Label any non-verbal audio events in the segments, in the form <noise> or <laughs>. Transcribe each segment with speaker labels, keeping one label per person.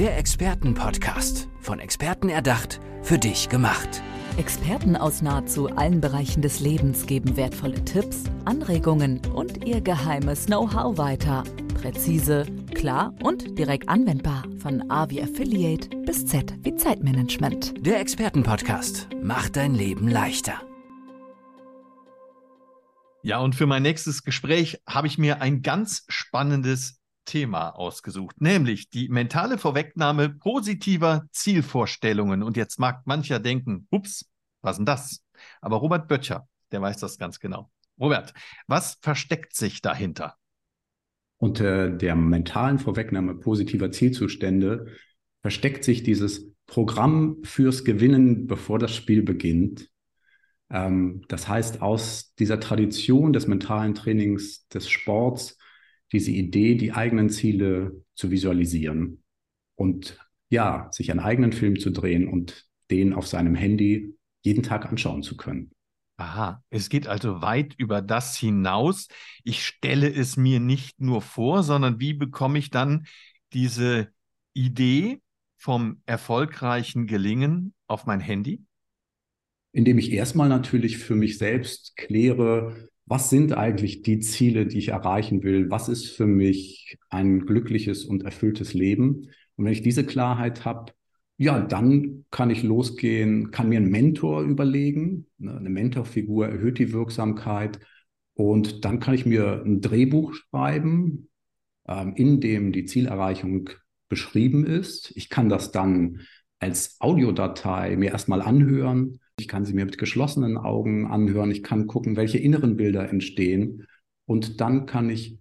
Speaker 1: Der Expertenpodcast. Von Experten erdacht, für dich gemacht.
Speaker 2: Experten aus nahezu allen Bereichen des Lebens geben wertvolle Tipps, Anregungen und ihr geheimes Know-how weiter. Präzise, klar und direkt anwendbar. Von A wie Affiliate bis Z wie Zeitmanagement.
Speaker 1: Der Expertenpodcast macht dein Leben leichter.
Speaker 3: Ja, und für mein nächstes Gespräch habe ich mir ein ganz spannendes Thema ausgesucht, nämlich die mentale Vorwegnahme positiver Zielvorstellungen. Und jetzt mag mancher denken, ups, was denn das? Aber Robert Böttcher, der weiß das ganz genau. Robert, was versteckt sich dahinter?
Speaker 4: Unter der mentalen Vorwegnahme positiver Zielzustände versteckt sich dieses Programm fürs Gewinnen, bevor das Spiel beginnt. Ähm, das heißt, aus dieser Tradition des mentalen Trainings des Sports, diese Idee, die eigenen Ziele zu visualisieren und ja, sich einen eigenen Film zu drehen und den auf seinem Handy jeden Tag anschauen zu können.
Speaker 3: Aha, es geht also weit über das hinaus. Ich stelle es mir nicht nur vor, sondern wie bekomme ich dann diese Idee vom erfolgreichen Gelingen auf mein Handy?
Speaker 4: indem ich erstmal natürlich für mich selbst kläre, was sind eigentlich die Ziele, die ich erreichen will? Was ist für mich ein glückliches und erfülltes Leben? Und wenn ich diese Klarheit habe, ja, dann kann ich losgehen, kann mir einen Mentor überlegen. Ne, eine Mentorfigur erhöht die Wirksamkeit. Und dann kann ich mir ein Drehbuch schreiben, ähm, in dem die Zielerreichung beschrieben ist. Ich kann das dann als Audiodatei mir erstmal anhören ich kann sie mir mit geschlossenen Augen anhören. Ich kann gucken, welche inneren Bilder entstehen. Und dann kann ich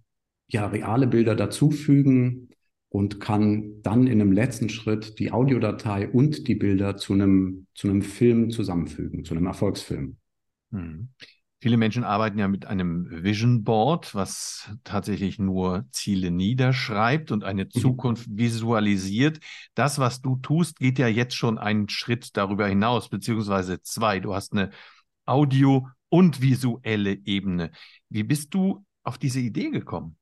Speaker 4: ja reale Bilder dazufügen und kann dann in einem letzten Schritt die Audiodatei und die Bilder zu einem, zu einem Film zusammenfügen, zu einem Erfolgsfilm.
Speaker 3: Hm. Viele Menschen arbeiten ja mit einem Vision Board, was tatsächlich nur Ziele niederschreibt und eine mhm. Zukunft visualisiert. Das, was du tust, geht ja jetzt schon einen Schritt darüber hinaus, beziehungsweise zwei. Du hast eine Audio- und visuelle Ebene. Wie bist du auf diese Idee gekommen?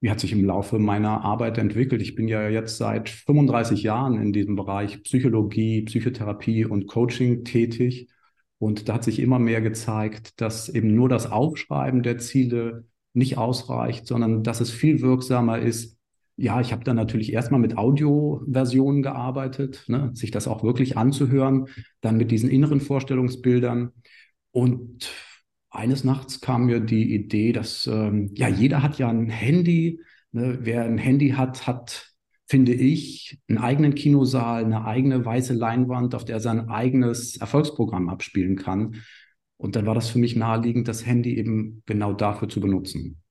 Speaker 4: Wie hat sich im Laufe meiner Arbeit entwickelt? Ich bin ja jetzt seit 35 Jahren in diesem Bereich Psychologie, Psychotherapie und Coaching tätig und da hat sich immer mehr gezeigt, dass eben nur das Aufschreiben der Ziele nicht ausreicht, sondern dass es viel wirksamer ist. Ja, ich habe dann natürlich erstmal mit Audioversionen gearbeitet, ne, sich das auch wirklich anzuhören, dann mit diesen inneren Vorstellungsbildern. Und eines Nachts kam mir die Idee, dass ähm, ja jeder hat ja ein Handy. Ne, wer ein Handy hat, hat finde ich, einen eigenen Kinosaal, eine eigene weiße Leinwand, auf der er sein eigenes Erfolgsprogramm abspielen kann. Und dann war das für mich naheliegend, das Handy eben genau dafür zu benutzen.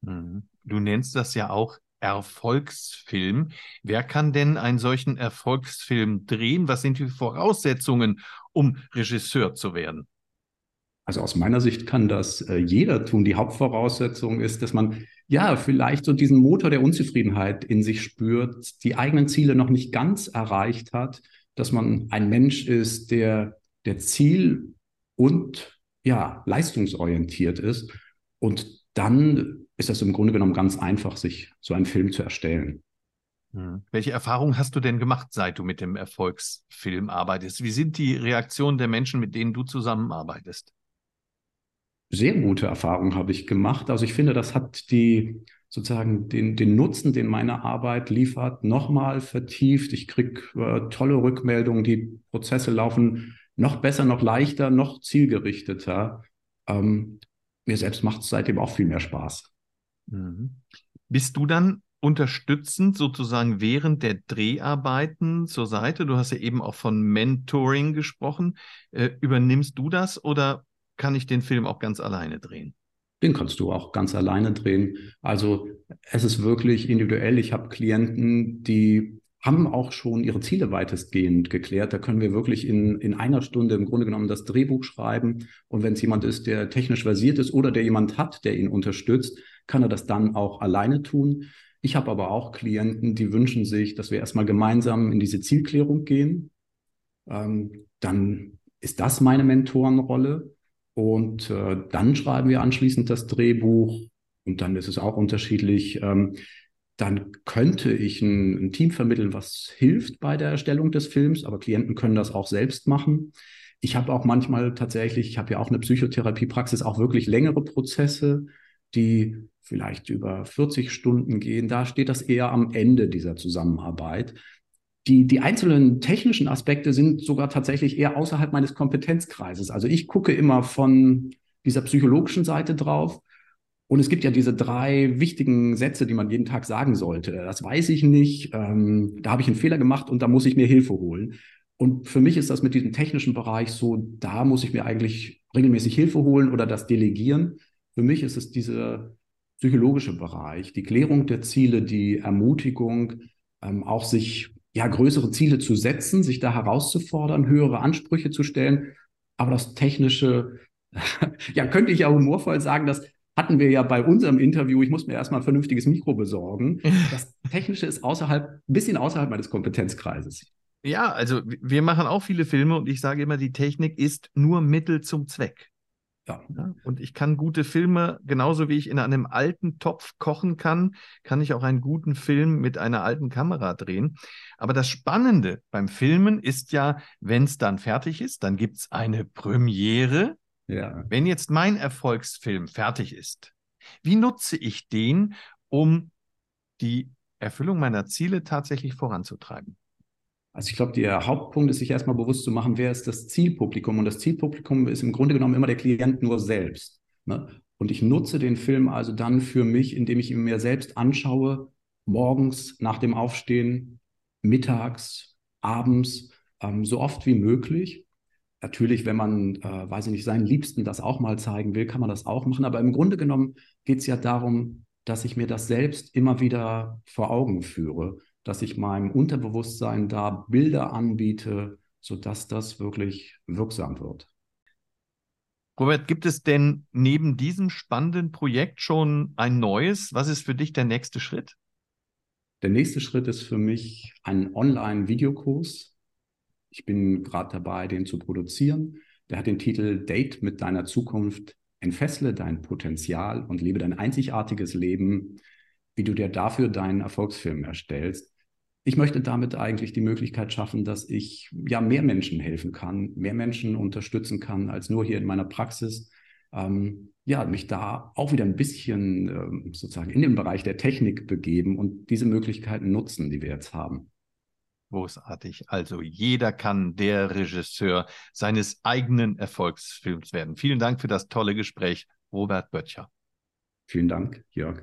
Speaker 3: Mhm. Du nennst das ja auch Erfolgsfilm. Wer kann denn einen solchen Erfolgsfilm drehen? Was sind die Voraussetzungen, um Regisseur zu werden?
Speaker 4: Also aus meiner Sicht kann das äh, jeder tun. Die Hauptvoraussetzung ist, dass man ja vielleicht so diesen Motor der Unzufriedenheit in sich spürt, die eigenen Ziele noch nicht ganz erreicht hat, dass man ein Mensch ist, der der Ziel und ja leistungsorientiert ist. Und dann ist das im Grunde genommen ganz einfach, sich so einen Film zu erstellen.
Speaker 3: Hm. Welche Erfahrungen hast du denn gemacht, seit du mit dem Erfolgsfilm arbeitest? Wie sind die Reaktionen der Menschen, mit denen du zusammenarbeitest?
Speaker 4: Sehr gute Erfahrungen habe ich gemacht. Also ich finde, das hat die sozusagen den, den Nutzen, den meine Arbeit liefert, nochmal vertieft. Ich kriege äh, tolle Rückmeldungen, die Prozesse laufen noch besser, noch leichter, noch zielgerichteter. Ähm, mir selbst macht es seitdem auch viel mehr Spaß.
Speaker 3: Mhm. Bist du dann unterstützend sozusagen während der Dreharbeiten zur Seite? Du hast ja eben auch von Mentoring gesprochen. Äh, übernimmst du das oder kann ich den Film auch ganz alleine drehen.
Speaker 4: Den kannst du auch ganz alleine drehen. Also es ist wirklich individuell. Ich habe Klienten, die haben auch schon ihre Ziele weitestgehend geklärt. Da können wir wirklich in, in einer Stunde im Grunde genommen das Drehbuch schreiben. Und wenn es jemand ist, der technisch versiert ist oder der jemand hat, der ihn unterstützt, kann er das dann auch alleine tun. Ich habe aber auch Klienten, die wünschen sich, dass wir erstmal gemeinsam in diese Zielklärung gehen. Ähm, dann ist das meine Mentorenrolle. Und äh, dann schreiben wir anschließend das Drehbuch. Und dann ist es auch unterschiedlich, ähm, dann könnte ich ein, ein, Team vermitteln, was hilft bei der Erstellung des Films, aber Klienten können das auch selbst machen. Ich habe auch manchmal tatsächlich, ich habe ja auch eine Psychotherapiepraxis, auch wirklich längere Prozesse, die vielleicht über 40 Stunden gehen. Da steht das eher am Ende dieser Zusammenarbeit. Die, die einzelnen technischen Aspekte sind sogar tatsächlich eher außerhalb meines Kompetenzkreises. Also ich gucke immer von dieser psychologischen Seite drauf. Und es gibt ja diese drei wichtigen Sätze, die man jeden Tag sagen sollte. Das weiß ich nicht, ähm, da habe ich einen Fehler gemacht und da muss ich mir Hilfe holen. Und für mich ist das mit diesem technischen Bereich so, da muss ich mir eigentlich regelmäßig Hilfe holen oder das delegieren. Für mich ist es dieser psychologische Bereich, die Klärung der Ziele, die Ermutigung, ähm, auch sich ja größere Ziele zu setzen, sich da herauszufordern, höhere Ansprüche zu stellen. Aber das Technische, <laughs> ja, könnte ich ja humorvoll sagen, das hatten wir ja bei unserem Interview, ich muss mir erstmal ein vernünftiges Mikro besorgen. <laughs> Das Technische ist außerhalb, ein bisschen außerhalb meines Kompetenzkreises.
Speaker 3: Ja, also wir machen auch viele Filme und ich sage immer, die Technik ist nur Mittel zum Zweck. Ja. ja. Und ich kann gute Filme, genauso wie ich in einem alten Topf kochen kann, kann ich auch einen guten Film mit einer alten Kamera drehen. Aber das Spannende beim Filmen ist ja, wenn es dann fertig ist, dann gibt es eine Premiere. Ja. Wenn jetzt mein Erfolgsfilm fertig ist, wie nutze ich den, um die Erfüllung meiner Ziele tatsächlich voranzutreiben?
Speaker 4: Also ich glaube, der Hauptpunkt ist, sich erstmal bewusst zu machen, wer ist das Zielpublikum. Und das Zielpublikum ist im Grunde genommen immer der Klient nur selbst. Ne? Und ich nutze den Film also dann für mich, indem ich ihn mir selbst anschaue, morgens nach dem Aufstehen, mittags, abends, ähm, so oft wie möglich. Natürlich, wenn man, äh, weiß ich nicht, seinen Liebsten das auch mal zeigen will, kann man das auch machen. Aber im Grunde genommen geht es ja darum, dass ich mir das selbst immer wieder vor Augen führe dass ich meinem Unterbewusstsein da Bilder anbiete, sodass das wirklich wirksam wird.
Speaker 3: Robert, gibt es denn neben diesem spannenden Projekt schon ein neues? Was ist für dich der nächste Schritt?
Speaker 4: Der nächste Schritt ist für mich ein Online-Videokurs. Ich bin gerade dabei, den zu produzieren. Der hat den Titel Date mit deiner Zukunft. Entfessle dein Potenzial und lebe dein einzigartiges Leben, wie du dir dafür deinen Erfolgsfilm erstellst ich möchte damit eigentlich die Möglichkeit schaffen, dass ich ja mehr Menschen helfen kann, mehr Menschen unterstützen kann, als nur hier in meiner Praxis. Ähm, ja, mich da auch wieder ein bisschen ähm, sozusagen in den Bereich der Technik begeben und diese Möglichkeiten nutzen, die wir jetzt haben.
Speaker 3: Großartig. Also jeder kann der Regisseur seines eigenen Erfolgsfilms werden. Vielen Dank für das tolle Gespräch, Robert Böttcher.
Speaker 4: Vielen Dank, Jörg.